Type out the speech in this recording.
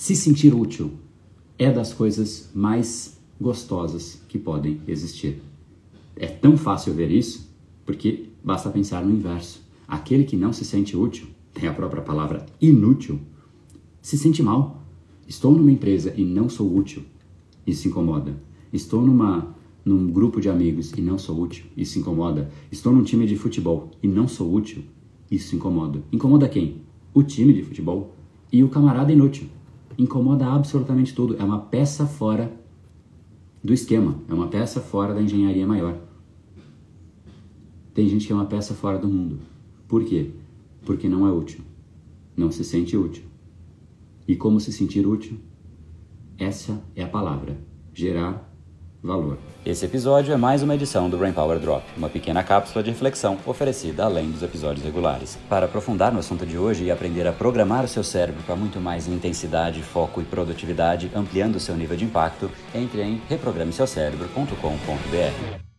Se sentir útil é das coisas mais gostosas que podem existir. É tão fácil ver isso porque basta pensar no inverso. Aquele que não se sente útil, tem a própria palavra inútil, se sente mal. Estou numa empresa e não sou útil, isso incomoda. Estou numa num grupo de amigos e não sou útil, isso incomoda. Estou num time de futebol e não sou útil, isso incomoda. Incomoda quem? O time de futebol e o camarada inútil. Incomoda absolutamente tudo. É uma peça fora do esquema, é uma peça fora da engenharia maior. Tem gente que é uma peça fora do mundo. Por quê? Porque não é útil. Não se sente útil. E como se sentir útil? Essa é a palavra: gerar valor. Esse episódio é mais uma edição do Brain Power Drop, uma pequena cápsula de reflexão oferecida além dos episódios regulares. Para aprofundar no assunto de hoje e aprender a programar o seu cérebro para muito mais intensidade, foco e produtividade, ampliando seu nível de impacto, entre em reprogrameseucerebro.com.br.